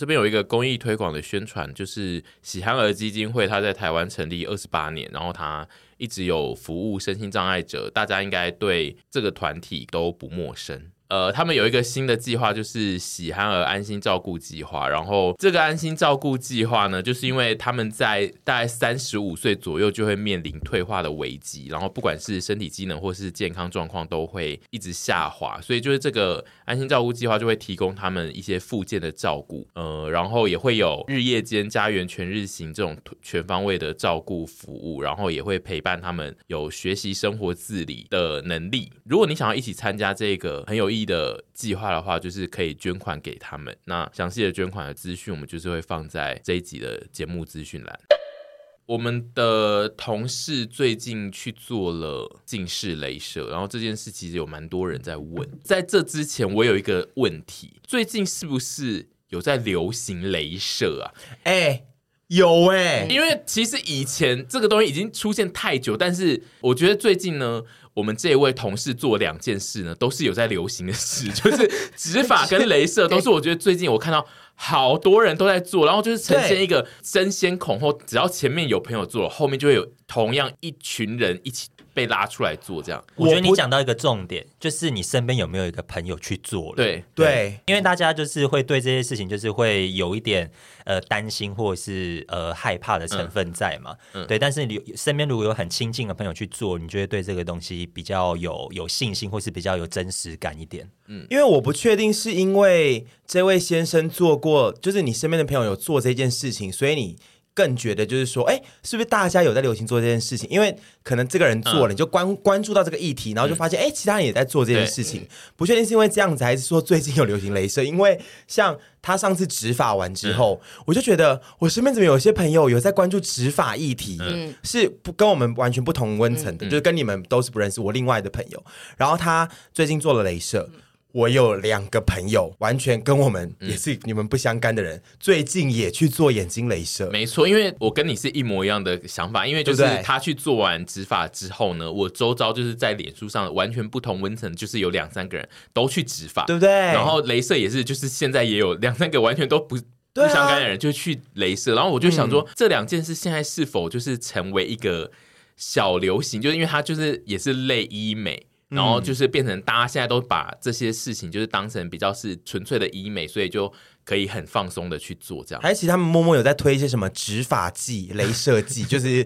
这边有一个公益推广的宣传，就是喜憨儿基金会，它在台湾成立二十八年，然后它一直有服务身心障碍者，大家应该对这个团体都不陌生。呃，他们有一个新的计划，就是喜憨儿安心照顾计划。然后这个安心照顾计划呢，就是因为他们在大概三十五岁左右就会面临退化的危机，然后不管是身体机能或是健康状况都会一直下滑。所以就是这个安心照顾计划就会提供他们一些附件的照顾，呃，然后也会有日夜间家园全日型这种全方位的照顾服务，然后也会陪伴他们有学习生活自理的能力。如果你想要一起参加这个很有意义的计划的话，就是可以捐款给他们。那详细的捐款的资讯，我们就是会放在这一集的节目资讯栏。我们的同事最近去做了近视雷射，然后这件事其实有蛮多人在问。在这之前，我有一个问题：最近是不是有在流行雷射啊？哎、欸，有哎、欸，因为其实以前这个东西已经出现太久，但是我觉得最近呢。我们这一位同事做两件事呢，都是有在流行的事，就是植发跟镭射，都是我觉得最近我看到好多人都在做，然后就是呈现一个争先恐后，只要前面有朋友做，后面就会有同样一群人一起。被拉出来做这样，我觉得你讲到一个重点，就是你身边有没有一个朋友去做了？对对，对，因为大家就是会对这些事情，就是会有一点呃担心或者是呃害怕的成分在嘛。嗯，对。但是你身边如果有很亲近的朋友去做，你就会对这个东西比较有有信心，或是比较有真实感一点。嗯，因为我不确定是因为这位先生做过，就是你身边的朋友有做这件事情，所以你。更觉得就是说，哎，是不是大家有在流行做这件事情？因为可能这个人做了，你就关关注到这个议题，然后就发现，哎，其他人也在做这件事情。不确定是因为这样子，还是说最近有流行镭射？因为像他上次执法完之后，我就觉得我身边怎么有些朋友有在关注执法议题，嗯，是不跟我们完全不同温层的，就是跟你们都是不认识。我另外的朋友，然后他最近做了镭射。我有两个朋友，完全跟我们也是你们不相干的人，嗯、最近也去做眼睛镭射。没错，因为我跟你是一模一样的想法，因为就是他去做完植发之后呢，我周遭就是在脸书上完全不同温层，就是有两三个人都去植发，对不对？然后镭射也是，就是现在也有两三个完全都不不相干的人就去镭射，然后我就想说，嗯、这两件事现在是否就是成为一个小流行？就是因为它就是也是类医美。然后就是变成大家现在都把这些事情就是当成比较是纯粹的医美，所以就。可以很放松的去做这样，还是其实他们默默有在推一些什么植发剂、镭射剂，就是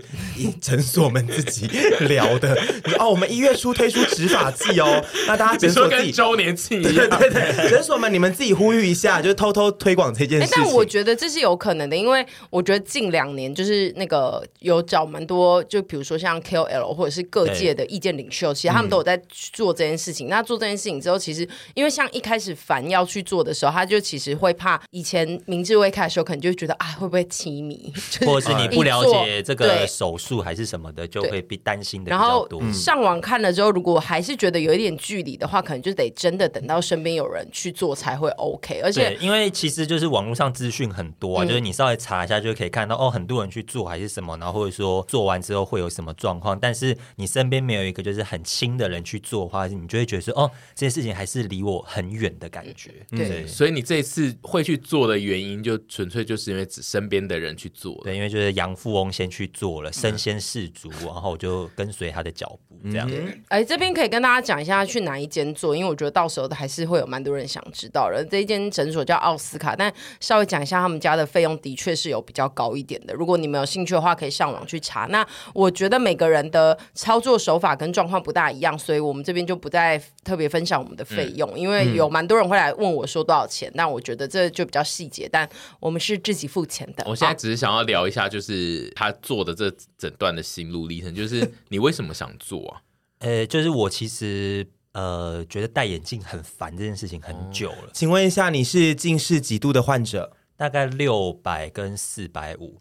诊所们自己聊的。哦，我们一月初推出植发剂哦，那大家诊所自己周年庆一样，对对对，诊所们你们自己呼吁一下，就是偷偷推广这件事情。但我觉得这是有可能的，因为我觉得近两年就是那个有找蛮多，就比如说像 KOL 或者是各界的意见领袖，其实他们都有在做这件事情。那做这件事情之后，其实因为像一开始凡要去做的时候，他就其实会怕。以前明智未开的时候，可能就会觉得啊，会不会欺迷，或者是你不了解这个手术还是什么的，就会比担心的比较多。然后上网看了之后，如果还是觉得有一点距离的话，可能就得真的等到身边有人去做才会 OK。而且，因为其实就是网络上资讯很多啊，嗯、就是你稍微查一下就可以看到哦，很多人去做还是什么，然后或者说做完之后会有什么状况。但是你身边没有一个就是很亲的人去做的话，你就会觉得说哦，这件事情还是离我很远的感觉。对，所以你这一次会。去做的原因，就纯粹就是因为只身边的人去做。对，因为就是杨富翁先去做了，身先士卒，然后我就跟随他的脚步，这样。哎、嗯，这边可以跟大家讲一下去哪一间做，因为我觉得到时候还是会有蛮多人想知道的。这一间诊所叫奥斯卡，但稍微讲一下他们家的费用，的确是有比较高一点的。如果你们有兴趣的话，可以上网去查。那我觉得每个人的操作手法跟状况不大一样，所以我们这边就不再特别分享我们的费用，嗯、因为有蛮多人会来问我说多少钱。但我觉得这就比较细节，但我们是自己付钱的。我现在只是想要聊一下，就是他做的这整段的心路历程，就是 你为什么想做啊？呃，就是我其实呃觉得戴眼镜很烦这件事情很久了。哦、请问一下，你是近视几度的患者？大概六百跟四百五。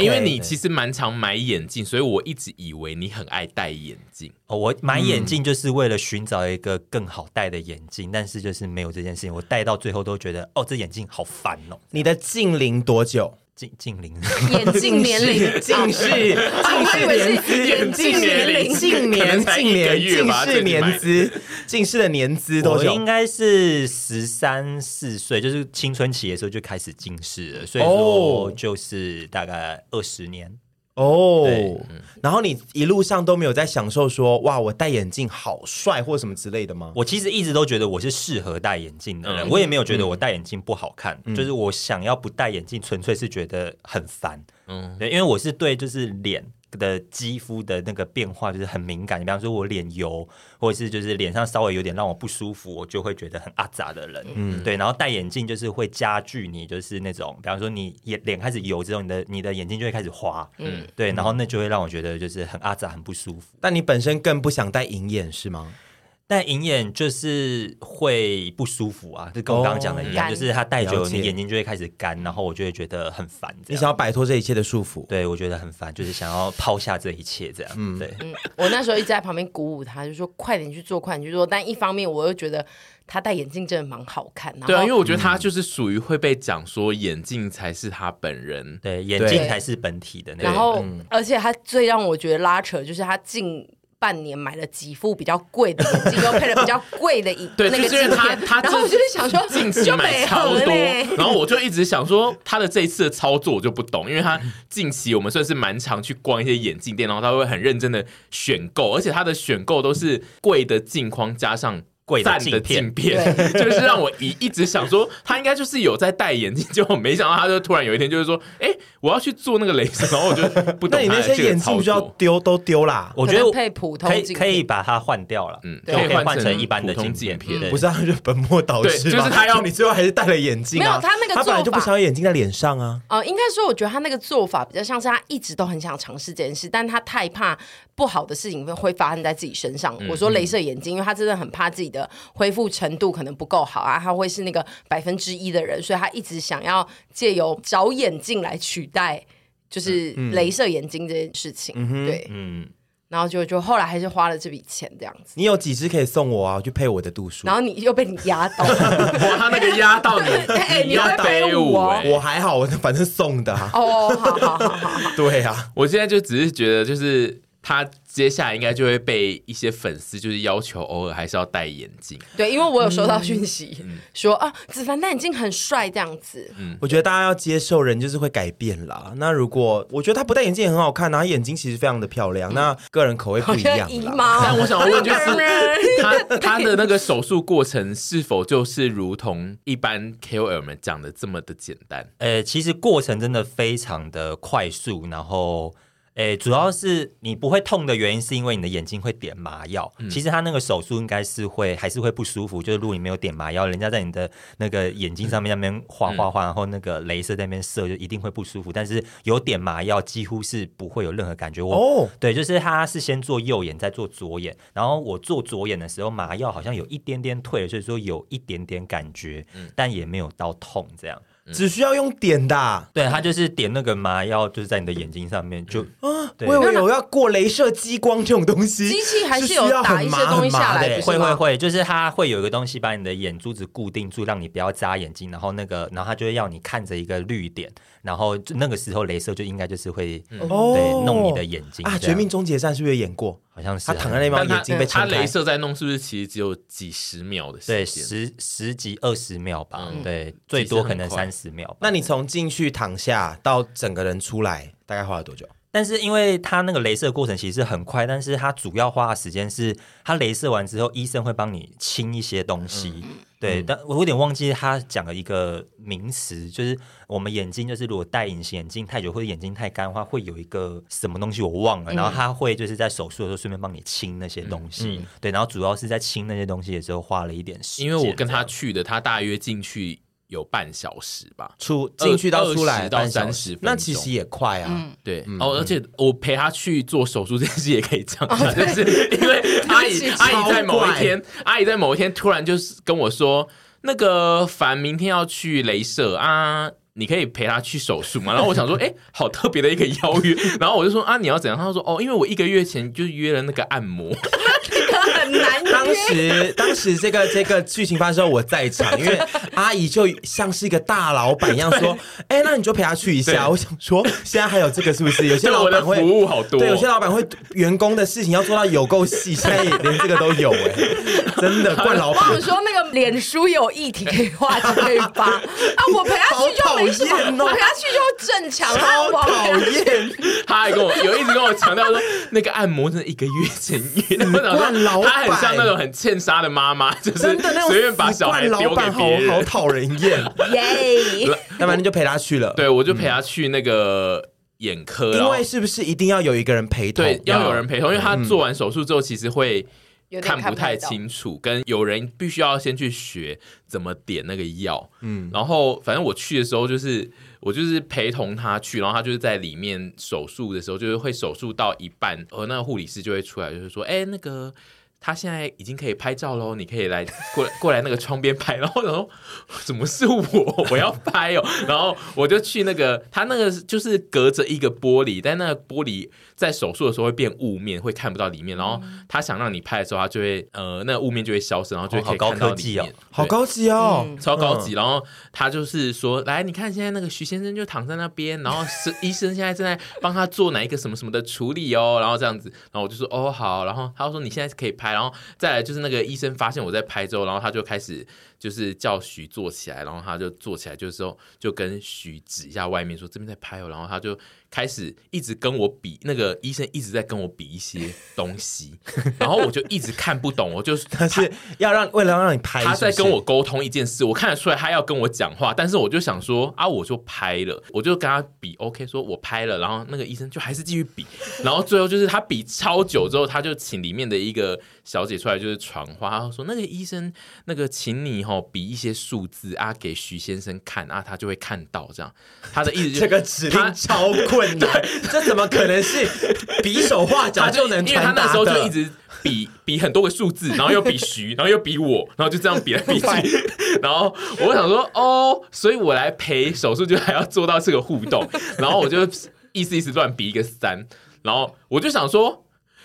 因为你其实蛮常买眼镜，所以我一直以为你很爱戴眼镜。哦，我买眼镜就是为了寻找一个更好戴的眼镜，但是就是没有这件事情。我戴到最后都觉得，哦，这眼镜好烦哦。你的镜龄多久？镜镜龄？眼镜年龄？近视？近视年资？眼镜年龄？近年？近年？近视年资？近视的年资多久？我应该是十三四岁，就是青春期的时候就开始近视了，所以说就是大概二十年。哦，然后你一路上都没有在享受说哇，我戴眼镜好帅或什么之类的吗？我其实一直都觉得我是适合戴眼镜的人，嗯、我也没有觉得我戴眼镜不好看，嗯、就是我想要不戴眼镜，纯粹是觉得很烦。嗯，对，因为我是对就是脸。的肌肤的那个变化就是很敏感，你比方说我脸油，或者是就是脸上稍微有点让我不舒服，我就会觉得很阿杂的人，嗯，对。然后戴眼镜就是会加剧你就是那种，比方说你眼脸开始油之后，你的你的眼睛就会开始花，嗯，对。然后那就会让我觉得就是很阿杂，很不舒服。但你本身更不想戴隐眼是吗？戴隐眼就是会不舒服啊，就跟我刚刚讲的一样，哦、就是它戴久了，你眼睛就会开始干，然后我就会觉得很烦。你想要摆脱这一切的束缚？对，我觉得很烦，就是想要抛下这一切，这样。嗯，对。嗯，我那时候一直在旁边鼓舞他，就说快点去做，快点去做。但一方面，我又觉得他戴眼镜真的蛮好看。对啊，因为我觉得他就是属于会被讲说眼镜才是他本人，对，眼镜才是本体的那个。然后，嗯、而且他最让我觉得拉扯，就是他近。半年买了几副比较贵的眼镜，又配了比较贵的一对，那个镜片，然后我就是想说，近期买超多，然后我就一直想说，他的这一次的操作我就不懂，因为他近期我们算是蛮常去逛一些眼镜店，然后他会很认真的选购，而且他的选购都是贵的镜框加上。贵的镜片，片 就是让我一一直想说，他应该就是有在戴眼镜，结果没想到他就突然有一天就是说，哎、欸，我要去做那个雷射，然后我就 不懂。那你那些眼镜就要丢都丢啦？我觉得配普通可以可以把它换掉了，嗯，可以换成一般的镜片。不是，他就本末倒置，就是他要 你最后还是戴了眼镜、啊。没有，他那个他本来就不想要眼镜在脸上啊。哦、呃，应该说，我觉得他那个做法比较像是他一直都很想尝试这件事，但他太怕不好的事情会发生在自己身上。嗯、我说镭射眼镜，因为他真的很怕自己的恢复。程度可能不够好啊，他会是那个百分之一的人，所以他一直想要借由找眼镜来取代，就是镭射眼睛这件事情。嗯、对，嗯，然后就就后来还是花了这笔钱这样子。你有几支可以送我啊？我去配我的度数。然后你又被你压到，哇，他那个压到你，哎，你会背我？我还好，我反正送的、啊。哦，好好好好好，对啊，我现在就只是觉得就是。他接下来应该就会被一些粉丝就是要求偶尔还是要戴眼镜。对，因为我有收到讯息、嗯、说啊，子凡戴眼镜很帅这样子。嗯，我觉得大家要接受人就是会改变啦。那如果我觉得他不戴眼镜也很好看，然后眼睛其实非常的漂亮，嗯、那个人口味不一样啦。但我想问就是他 他的那个手术过程是否就是如同一般 KOL 们讲的这么的简单？呃，其实过程真的非常的快速，然后。诶，主要是你不会痛的原因，是因为你的眼睛会点麻药。嗯、其实他那个手术应该是会还是会不舒服，就是如果你没有点麻药，人家在你的那个眼睛上面那边划划划，然后那个镭射在那边射，就一定会不舒服。但是有点麻药，几乎是不会有任何感觉。我哦，对，就是他是先做右眼，再做左眼，然后我做左眼的时候，麻药好像有一点点退了，所以说有一点点感觉，嗯、但也没有到痛这样。只需要用点的、啊，对，他就是点那个麻药，就是在你的眼睛上面就啊，对。我以为有要过镭射激光这种东西，机器还是有打一些东西下来，会会会，就是它会有一个东西把你的眼珠子固定住，让你不要眨眼睛，然后那个，然后他就会要你看着一个绿点，然后那个时候镭射就应该就是会、嗯、对弄你的眼睛啊。绝命终结战是不是也演过？好像是他躺在那边，他眼睛被撑开。他镭射在弄，是不是其实只有几十秒的时间？对十十几二十秒吧，嗯对，最多可能三十秒。那你从进去躺下到整个人出来，大概花了多久？但是因为他那个镭射过程其实很快，但是他主要花的时间是，他镭射完之后，医生会帮你清一些东西。嗯对，但我有点忘记他讲了一个名词，就是我们眼睛就是如果戴隐形眼镜太久或者眼睛太干的话，会有一个什么东西我忘了，然后他会就是在手术的时候顺便帮你清那些东西。嗯对，然后主要是在清那些东西的时候花了一点时间。因为我跟他去的，他大约进去有半小时吧。出进去到出来到半小30时分那其实也快啊。嗯，对，哦，而且我陪他去做手术这件事也可以这样，就是因为 阿姨阿姨在某一天，阿姨在某一天突然就是跟我说，那个凡明天要去镭射啊。你可以陪他去手术嘛？然后我想说，哎、欸，好特别的一个邀约。然后我就说啊，你要怎样？他说哦，因为我一个月前就约了那个按摩。难约。当时，当时这个这个剧情发生的时候，我在场，因为阿姨就像是一个大老板一样说：“ 哎、欸，那你就陪她去一下。”我想说，现在还有这个是不是？有些老板会服务好多，对，有些老板会员工的事情要做到有够细，现在连这个都有哎、欸，真的惯老板。我说那个脸书有议题可以画就可以发啊，我陪他去就没什么，哦、我陪他去就正常，超讨厌。他还跟我有一直跟我强调说，那个按摩真的一个月前约。我想说，他很像那种很欠杀的妈妈，就是随便把小孩丢给别人，好讨人厌。耶！要不然你就陪他去了。对，我就陪他去那个眼科，因为是不是一定要有一个人陪同？对，要有人陪同，因为他做完手术之后，其实会看不太清清楚，跟有人必须要先去学怎么点那个药。嗯，然后反正我去的时候就是。我就是陪同他去，然后他就是在里面手术的时候，就是会手术到一半，而那个护理师就会出来，就是说，哎，那个他现在已经可以拍照喽，你可以来过来过来那个窗边拍。然后我想说，怎么是我？我要拍哦。然后我就去那个他那个就是隔着一个玻璃，但那个玻璃在手术的时候会变雾面，会看不到里面。然后他想让你拍的时候，他就会呃那个雾面就会消失，然后就会可以看到里面。好高级哦，超高级。然后他就是说，来，你看现在那个徐先生就躺在那边，然后是医生现在正在帮他做哪一个什么什么的处理哦，然后这样子，然后我就说哦好，然后他就说你现在可以拍。然后再来就是那个医生发现我在拍之后，然后他就开始就是叫许坐起来，然后他就坐起来，就是说就跟许指一下外面说这边在拍哦，然后他就开始一直跟我比，那个医生一直在跟我比一些东西，然后我就一直看不懂，我就 他是要让为了让你拍，他在跟我沟通一件事，我看得出来他要跟我讲话，但是我就想说啊，我就拍了，我就跟他比，OK，说我拍了，然后那个医生就还是继续比，然后最后就是他比超久之后，他就请里面的一个。小姐出来就是传话，他说那个医生，那个请你吼比一些数字啊给徐先生看啊，他就会看到这样。他的意思就是 这个指令超困难，这怎么可能是比手画脚就能传达的？因为他那时候就一直比比很多个数字，然后又比徐，然后又比我，然后就这样比来比去。然后我想说哦，所以我来陪手术就还要做到这个互动，然后我就意思意思乱比一个三，然后我就想说。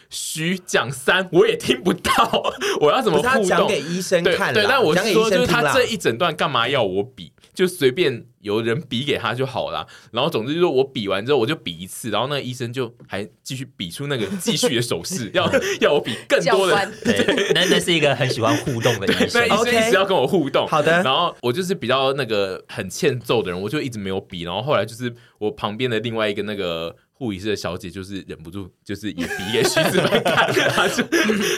徐讲三，我也听不到，我要怎么互动？他讲给医生看对，对，但我是说，就是他这一整段干嘛要我比？就随便有人比给他就好了。然后总之就是我比完之后，我就比一次，然后那个医生就还继续比出那个继续的手势，要要我比更多的。对，那那是一个很喜欢互动的医生，那医生一直要跟我互动。好的，然后我就是比较那个很欠揍的人，我就一直没有比。然后后来就是我旁边的另外一个那个。护理师的小姐就是忍不住，就是也比给徐子凡看，他就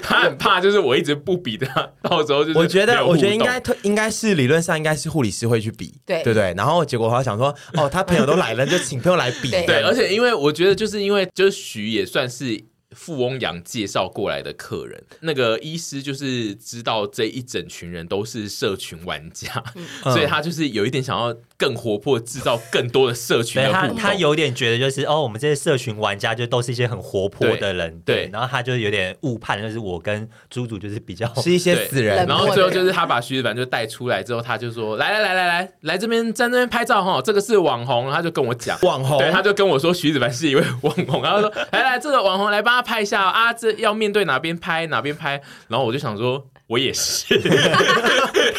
他很怕，就是我一直不比的，到时候就是我觉得，我觉得应该应该是理论上应该是护理师会去比，对对对。然后结果他想说，哦，他朋友都来了，就请朋友来比。对，对，而且因为我觉得，就是因为就是徐也算是。富翁杨介绍过来的客人，那个医师就是知道这一整群人都是社群玩家，嗯、所以他就是有一点想要更活泼，制造更多的社群的。他他有点觉得就是哦，我们这些社群玩家就都是一些很活泼的人，对。对对然后他就有点误判，就是我跟猪猪就是比较是一些死人。然后最后就是他把徐子凡就带出来之后，他就说：“来来来来来，来这边站这边拍照哈，这个是网红。”他就跟我讲网红，对，他就跟我说徐子凡是一位网红，然后说：“来来，这个网红来帮他拍一下啊，这要面对哪边拍哪边拍。”然后我就想说，我也是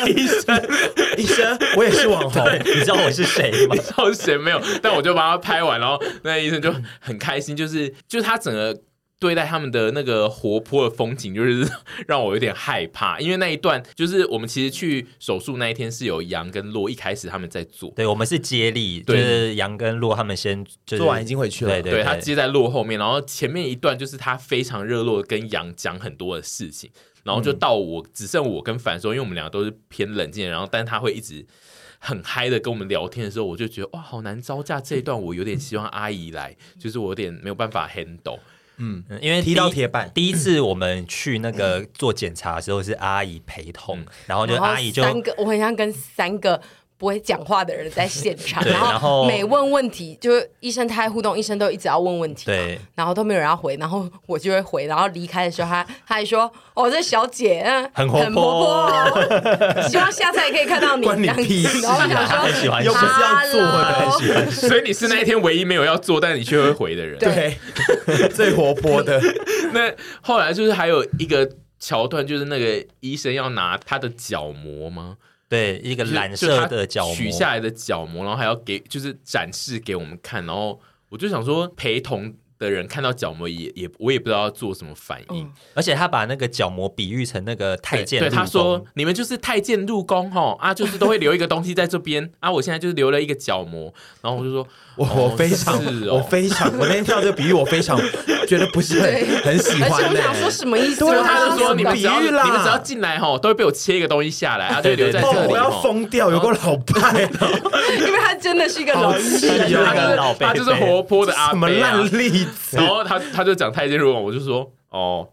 医生，医生，我也是网红，你知道我是谁吗？你知道我是谁没有？但我就把它拍完，然后那个医生就很开心，就是就是他整个对待他们的那个活泼的风景，就是 让我有点害怕。因为那一段就是我们其实去手术那一天是有杨跟洛一开始他们在做，对，我们是接力，就是杨跟洛他们先、就是、做完已经回去了，对对对，他接在洛后面，然后前面一段就是他非常热络的跟杨讲很多的事情，然后就到我、嗯、只剩我跟凡说，因为我们两个都是偏冷静的，然后但他会一直。很嗨的跟我们聊天的时候，我就觉得哇，好难招架。这一段我有点希望阿姨来，就是我有点没有办法 handle。嗯，因为踢到铁板。第一次我们去那个做检查的时候是阿姨陪同，嗯、然后就阿姨就三个，我很像跟三个。不会讲话的人在现场，然后，然后每问问题，就医生太互动，医生都一直要问问题，对，然后都没有人要回，然后我就会回，然后离开的时候，他他还说：“哦，这小姐很活泼，很活泼，希望下次也可以看到你。”关你屁事啊！然后想说很喜欢，又不是要做的，很喜欢，所以你是那一天唯一没有要做，但你却会回的人，对，最活泼的。那后来就是还有一个桥段，就是那个医生要拿他的角膜吗？对，一个蓝色的角膜，取下来的角膜，然后还要给，就是展示给我们看，然后我就想说陪同。的人看到角膜也也我也不知道要做什么反应，嗯、而且他把那个角膜比喻成那个太监，对，他说你们就是太监入宫吼啊，就是都会留一个东西在这边啊，我现在就是留了一个角膜，然后我就说我、非常、哦、我非常我那天听到这个比喻我非常觉得不是很很喜欢，而且我想说什么意思？对他就说你们只要你们只要进来哈，都会被我切一个东西下来啊，就留在这里，我要疯掉，有个老派的，因为他真的是一个老师，他就是活泼的阿什么烂例子。然后他他就讲太监入网，我就说哦，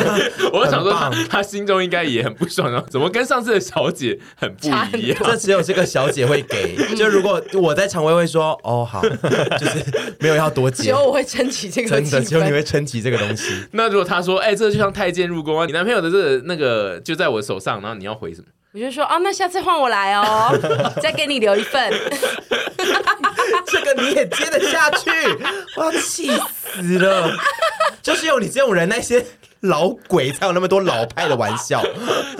我想说他他心中应该也很不爽，啊怎么跟上次的小姐很不一样？这只有这个小姐会给，就如果我在场，我会说哦好，就是没有要多接，只有我会撑起这个，真的只有你会撑起这个东西。那如果他说哎、欸，这就像太监入宫啊，你男朋友的这个那个就在我手上，然后你要回什么？我就说啊，那下次换我来哦，再给你留一份。这个你也接得下去？我要气死了！就是有你这种人，那些老鬼才有那么多老派的玩笑。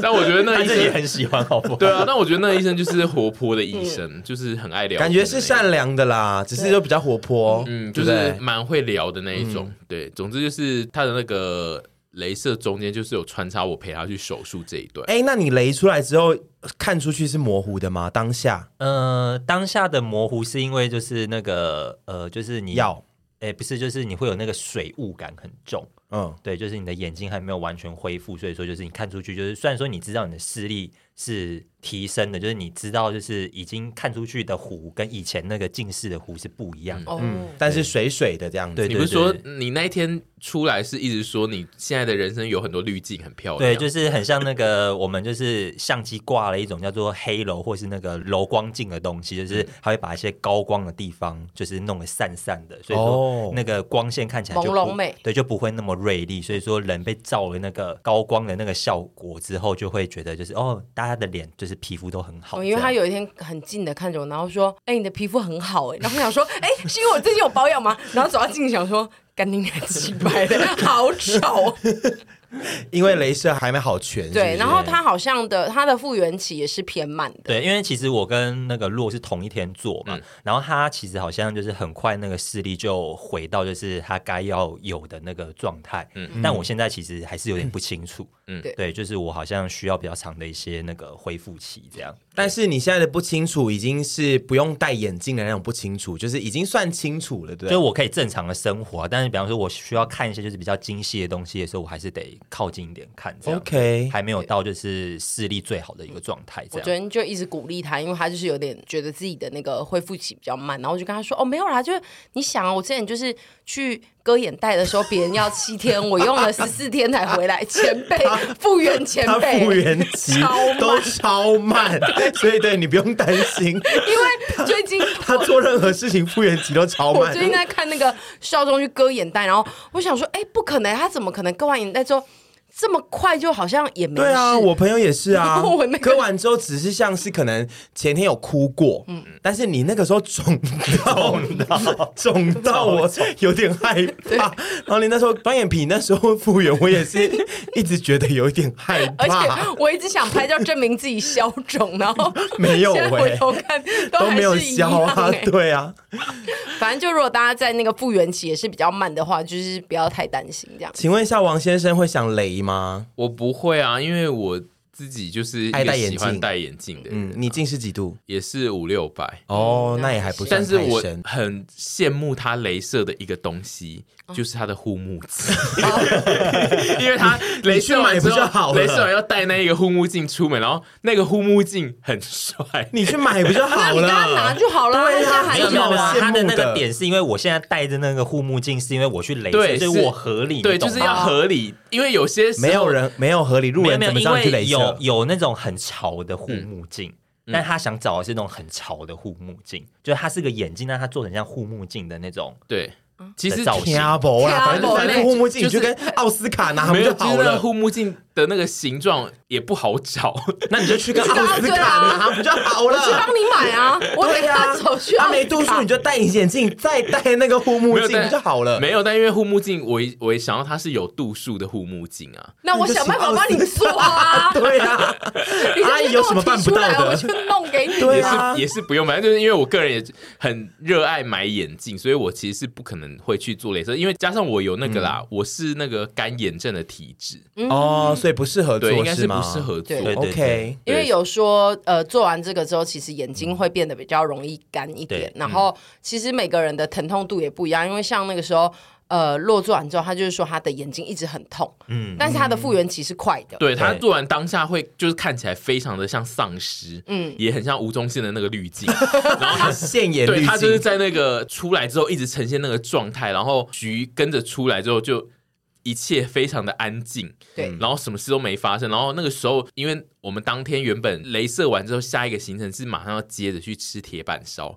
但我觉得那医生也很喜欢，好不好？对啊，那我觉得那医生就是活泼的医生，嗯、就是很爱聊，感觉是善良的啦，只是就比较活泼，嗯，就是蛮会聊的那一种。嗯、对，总之就是他的那个。镭射中间就是有穿插我陪他去手术这一段。哎，那你镭出来之后看出去是模糊的吗？当下？呃，当下的模糊是因为就是那个呃，就是你要，哎，不是，就是你会有那个水雾感很重。嗯，对，就是你的眼睛还没有完全恢复，所以说就是你看出去，就是虽然说你知道你的视力是。提升的，就是你知道，就是已经看出去的湖跟以前那个近视的湖是不一样的，嗯，但是水水的这样子。对，你不是说你那一天出来是一直说你现在的人生有很多滤镜，很漂亮，对，就是很像那个我们就是相机挂了一种叫做黑楼或是那个柔光镜的东西，就是它会把一些高光的地方就是弄得散散的，所以说那个光线看起来就朦胧美，对，就不会那么锐利，所以说人被照了那个高光的那个效果之后，就会觉得就是哦，大家的脸就是。皮肤都很好，因为他有一天很近的看着我，然后说：“哎、欸，你的皮肤很好。”哎，然后我想说：“哎、欸，是因为我最近有保养吗？”然后走到镜子想说：“干你娘鸡掰的，好丑。” 因为镭射还没好全，对，然后它好像的它的复原期也是偏慢的，对，因为其实我跟那个洛是同一天做嘛，嗯、然后他其实好像就是很快那个视力就回到就是他该要有的那个状态，嗯，但我现在其实还是有点不清楚，嗯，对，就是我好像需要比较长的一些那个恢复期这样，但是你现在的不清楚已经是不用戴眼镜的那种不清楚，就是已经算清楚了，对，就我可以正常的生活，但是比方说我需要看一些就是比较精细的东西的时候，我还是得。靠近一点看，OK，还没有到就是视力最好的一个状态。这样，我昨天就一直鼓励他，因为他就是有点觉得自己的那个恢复期比较慢，然后我就跟他说：“哦，没有啦，就是你想啊，我之前就是去割眼袋的时候，别人要七天，我用了 十四天才回来，前辈复原前辈复原期都超慢，所以对你不用担心，因为最近 他做任何事情复原期都超慢。我最近在看那个少中去割眼袋，然后我想说，哎，不可能，他怎么可能割完眼袋之后？这么快就好像也没对啊，我朋友也是啊。我那，个割完之后只是像是可能前天有哭过，嗯，但是你那个时候肿到 肿到我 有点害怕，然后你那时候双眼皮那时候复原，我也是一直觉得有一点害而且怕，我一直想拍照证明自己消肿，然后没有回头看都都没有消啊对啊，反正就如果大家在那个复原期也是比较慢的话，就是不要太担心这样。请问一下王先生会想雷吗？我不会啊，因为我自己就是爱戴眼镜喜欢戴眼镜的人，嗯，你近视几度？也是五六百。哦，那也还不算但是我太深很羡慕他镭射的一个东西，哦就是他的护目镜，因为他镭射完之你去买不就后，好了镭射完要戴那一个护目镜出门，然后那个护目镜很帅。你去买不就那好你刚刚了？拿就好了，对啊现在还没有没有没有，好羡慕他的那的个点是因为我现在戴着那个护目镜，是因为我去镭射，对所以我合理，对，你懂就是要合理，因为有些时候没有人没有合理，路没有没有，人怎么知因道你去雷射有？有那种很潮的护目镜。但他想找的是那种很潮的护目镜，就是它是个眼镜，但它做成像护目镜的那种。对，其实造型听不啦，反正就是戴个护目镜，你就跟奥斯卡拿不没有就好了？护目镜的那个形状也不好找。那你就去跟 奥斯卡拿不就好了我去帮？你买啊，我等下走去他。没度数，你就戴隐形眼镜，再戴那个护目镜就好了？没有，但因为护目镜，我一我一想到它是有度数的护目镜啊。那我想办法帮你做啊。对啊，阿姨有什么办不到的？我提出来我就弄给你。对也是啊也是不用买，就是因为我个人也很热爱买眼镜，所以我其实是不可能会去做雷射，因为加上我有那个啦，我是那个干眼症的体质，哦，所以不适合做，应做该是不吗？适合做。对对对。OK，因为有说，呃，做完这个之后，其实眼睛会变得比较容易干一点。对。然后，其实每个人的疼痛度也不一样，因为像那个时候，呃，落做完之后，他就是说他的眼睛一直很痛，嗯，但是他的复原期是快的，对。他做完当下会就是看起来非常的像丧尸，嗯，也很像吴宗宪的那个滤镜，然后他现眼滤对他就是，在那个出来之后一直呈现那个状态，然后徐跟着出来之后就一切非常的安静，对然后什么事都没发生。然后那个时候，因为我们当天原本镭射完之后，下一个行程是马上要接着去吃铁板烧，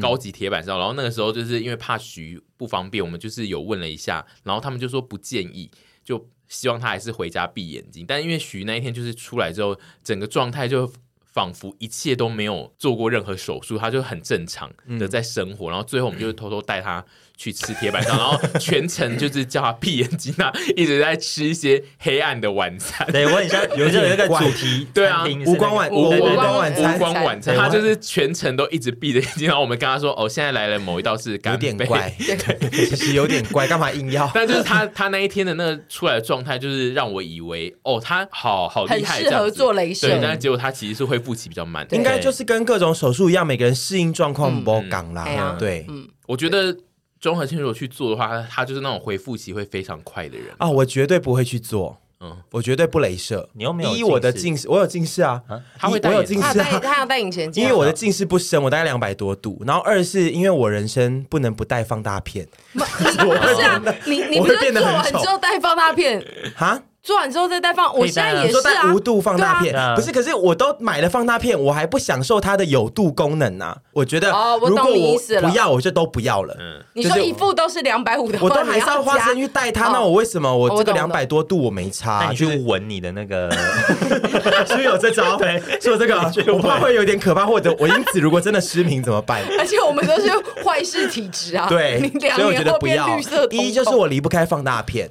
高级铁板烧。然后那个时候就是因为怕徐不方便，我们就是有问了一下，然后他们就说不建议，就希望他还是回家闭眼睛。但因为徐那一天就是出来之后，整个状态就。仿佛一切都没有做过任何手术，他就很正常的在生活。然后最后我们就偷偷带他去吃铁板烧，然后全程就是叫他闭眼睛啊，一直在吃一些黑暗的晚餐。对，我很像 有就有一个主题对啊无光晚无无光光晚餐无光晚餐，他就是全程都一直闭着眼睛。然后我们跟他说：“哦，现在来了某一道是有干贝。”点怪，其实有点怪，干嘛硬要？但就是他他那一天的那个出来的状态，就是让我以为哦，他好好厉害，很适合做雷神对，但是结果他其实是恢复期比较慢。应该就是跟各种手术一样，每个人适应状况不一样嗯啦。对，我觉得综合性如果去做的话，他他就是那种回复期会非常快的人。啊，我绝对不会去做，嗯。我绝对不镭射。你又没有一我的近近视，我有近视啊，他会戴我有眼镜他近视啊。戴他要戴隐形眼镜，因为我的近视不深，我大概两百多度。然后二是因为我人生不能不带放大片，不是啊，你你不是得很丑。完之后戴放大片，哈，做完之后再带放，我现在也是啊，无度放大片啊，不是？可是我都买了放大片，我还不享受它的有度功能啊！我觉得哦我懂如果我你意思了不要，我就都不要了。嗯，你说一副都是两百五的，我都还是要花时间去带它，那我为什么我这个两百多度我没那差？你去就是闻你的那个，是不是有这招？对，是有这个，我怕会有点可怕，或者我因此如果真的失明怎么办？而且我们都是坏事体质啊，对你，两所以我觉得不要绿色。一就是我离不开放大片，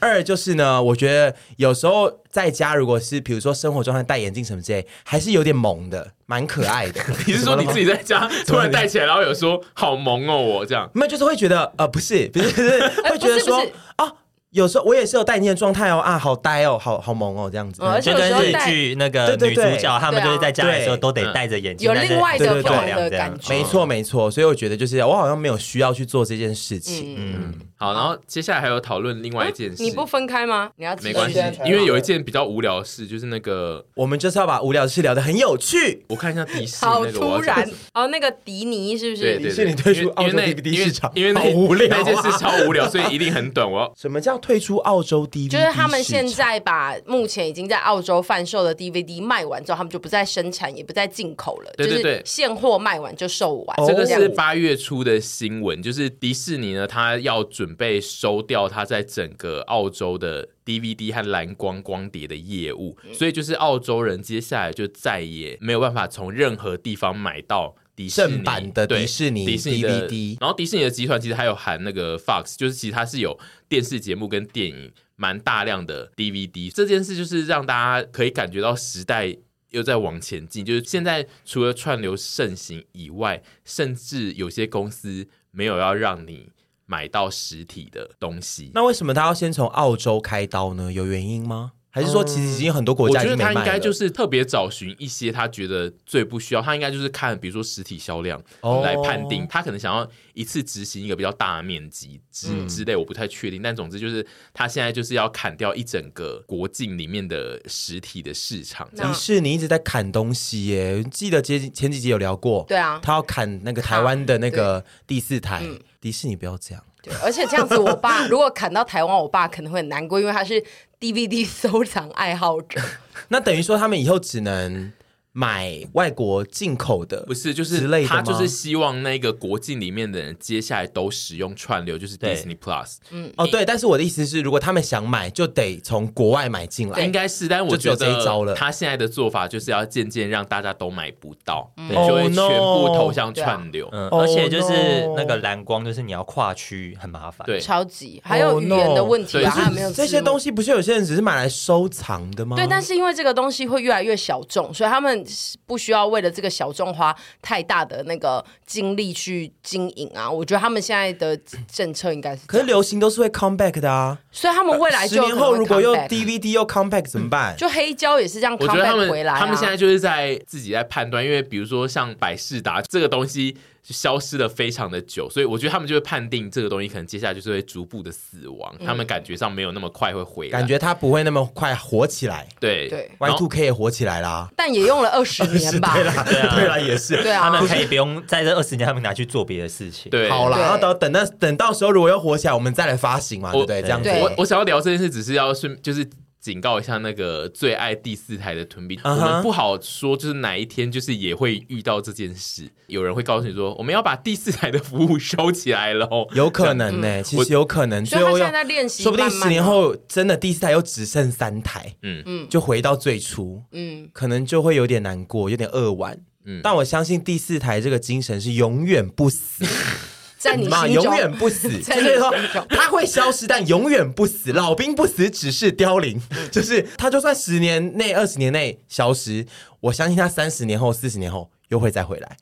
二就是呢，我觉得有时候在家如果是比如说生活状态戴眼镜什么之类，还是有点萌的，蛮可爱的。你是说你自己在家 突然戴起来，然后有说好萌哦，我这样。没有，就是会觉得呃，不是，不是，不是，会觉得说 啊，有时候我也是有戴眼镜的状态哦，啊，好呆哦，好好萌哦，这样子。嗯而且就跟日有时候戴剧那个对对对。女主角，她们就是在家里的时候对都得戴着眼镜，有但是另外的漂亮的这样。感觉。没错，没错，所以我觉得就是我好像没有需要去做这件事情。嗯，好，然后接下来还有讨论另外一件事，你不分开吗？你要继续没关系，因为有一件比较无聊的事，就是那个我们就是要把无聊的事聊得很有趣。我看一下迪士尼好那个，我要突然。讲什么。哦，那个迪尼是不是？对对对，迪士尼推出因为因为那澳洲 DVD 因为市场。因为那好无聊啊。那件事超无聊，所以一定很短。我要什么叫退出澳洲 DVD，就是他们现在把目前已经在澳洲贩售的 DVD 卖完之后，他们就不再生产，也不再进口了。对对对，就是现货卖完就售完。哦、这个是八月初的新闻，就是迪士尼呢，他要准备收掉他在整个澳洲的 DVD 和蓝光光碟的业务，嗯、所以就是澳洲人接下来就再也没有办法从任何地方买到。正版的迪士尼 DVD，然后迪士尼的集团其实还有含那个 Fox，就是其实它是有电视节目跟电影蛮大量的 DVD。这件事就是让大家可以感觉到时代又在往前进，就是现在除了串流盛行以外，甚至有些公司没有要让你买到实体的东西。那为什么他要先从澳洲开刀呢？有原因吗？还是说，其实已经很多国家已经没卖了？我觉得他应该就是特别找寻一些他觉得最不需要，他应该就是看，比如说实体销量来判定。他可能想要一次执行一个比较大的面积之之类，我不太确定。但总之就是，他现在就是要砍掉一整个国境里面的实体的市场。迪士尼一直在砍东西耶，记得前前几集有聊过。对啊，他要砍那个台湾的那个第四台。迪士尼不要这样。对，而且这样子，我爸如果砍到台湾，我爸可能会很难过，因为他是。DVD 收藏爱好者，那等于说他们以后只能买外国进口的，不是，就是他就是希望那个国境里面的人接下来都使用串流，就是 Disney Plus。嗯，哦，对，但是我的意思是，如果他们想买，就得从国外买进来，应该是。但我觉得这一招了，他现在的做法就是要渐渐让大家都买不到，就会全部投向串流。嗯，而且就是那个蓝光，就是你要跨区很麻烦，对，超级还有语言的问题啊，还没有这些东西，不是有些人只是买来收藏的吗？对，但是因为这个东西会越来越小众，所以他们。不需要为了这个小众花太大的那个精力去经营啊！我觉得他们现在的政策应该是，可是流行都是会 come back 的啊，所以他们未来就十年后如果又 DVD 又 come back 怎么办？就黑胶也是这样 come back 回来啊。他们现在就是在自己在判断，因为比如说像百事达这个东西。就消失了非常的久，所以我觉得他们就会判定这个东西可能接下来就是会逐步的死亡，嗯、他们感觉上没有那么快会回来，感觉它不会那么快火起来。对对，Y2K 也火起来啦，但也用了二十年吧。对啦，对啊，对啦，也是。对啊，他们可以不用在这二十年，他们拿去做别的事情。对，好啦，然后等等到等到时候如果要火起来，我们再来发行嘛，对不对？这样子。我我想要聊这件事，只是要顺就是。警告一下那个最爱第四台的屯兵，uh huh. 我们不好说，就是哪一天就是也会遇到这件事。有人会告诉你说，我们要把第四台的服务收起来了，有可能呢、欸，嗯、其实有可能。所以他现在在练习，说不定十年后真的第四台又只剩三台，嗯嗯，就回到最初，嗯，可能就会有点难过，有点扼腕。嗯，但我相信第四台这个精神是永远不死。在你 心中永远不死，就是说它会消失，但永远不死。老兵不死，只是凋零。就是它，就算十年内、二十年内消失，我相信它三十年后、四十年后又会再回来。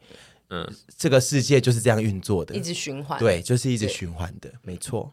嗯，这个世界就是这样运作的，一直循环。对，就是一直循环的，没错。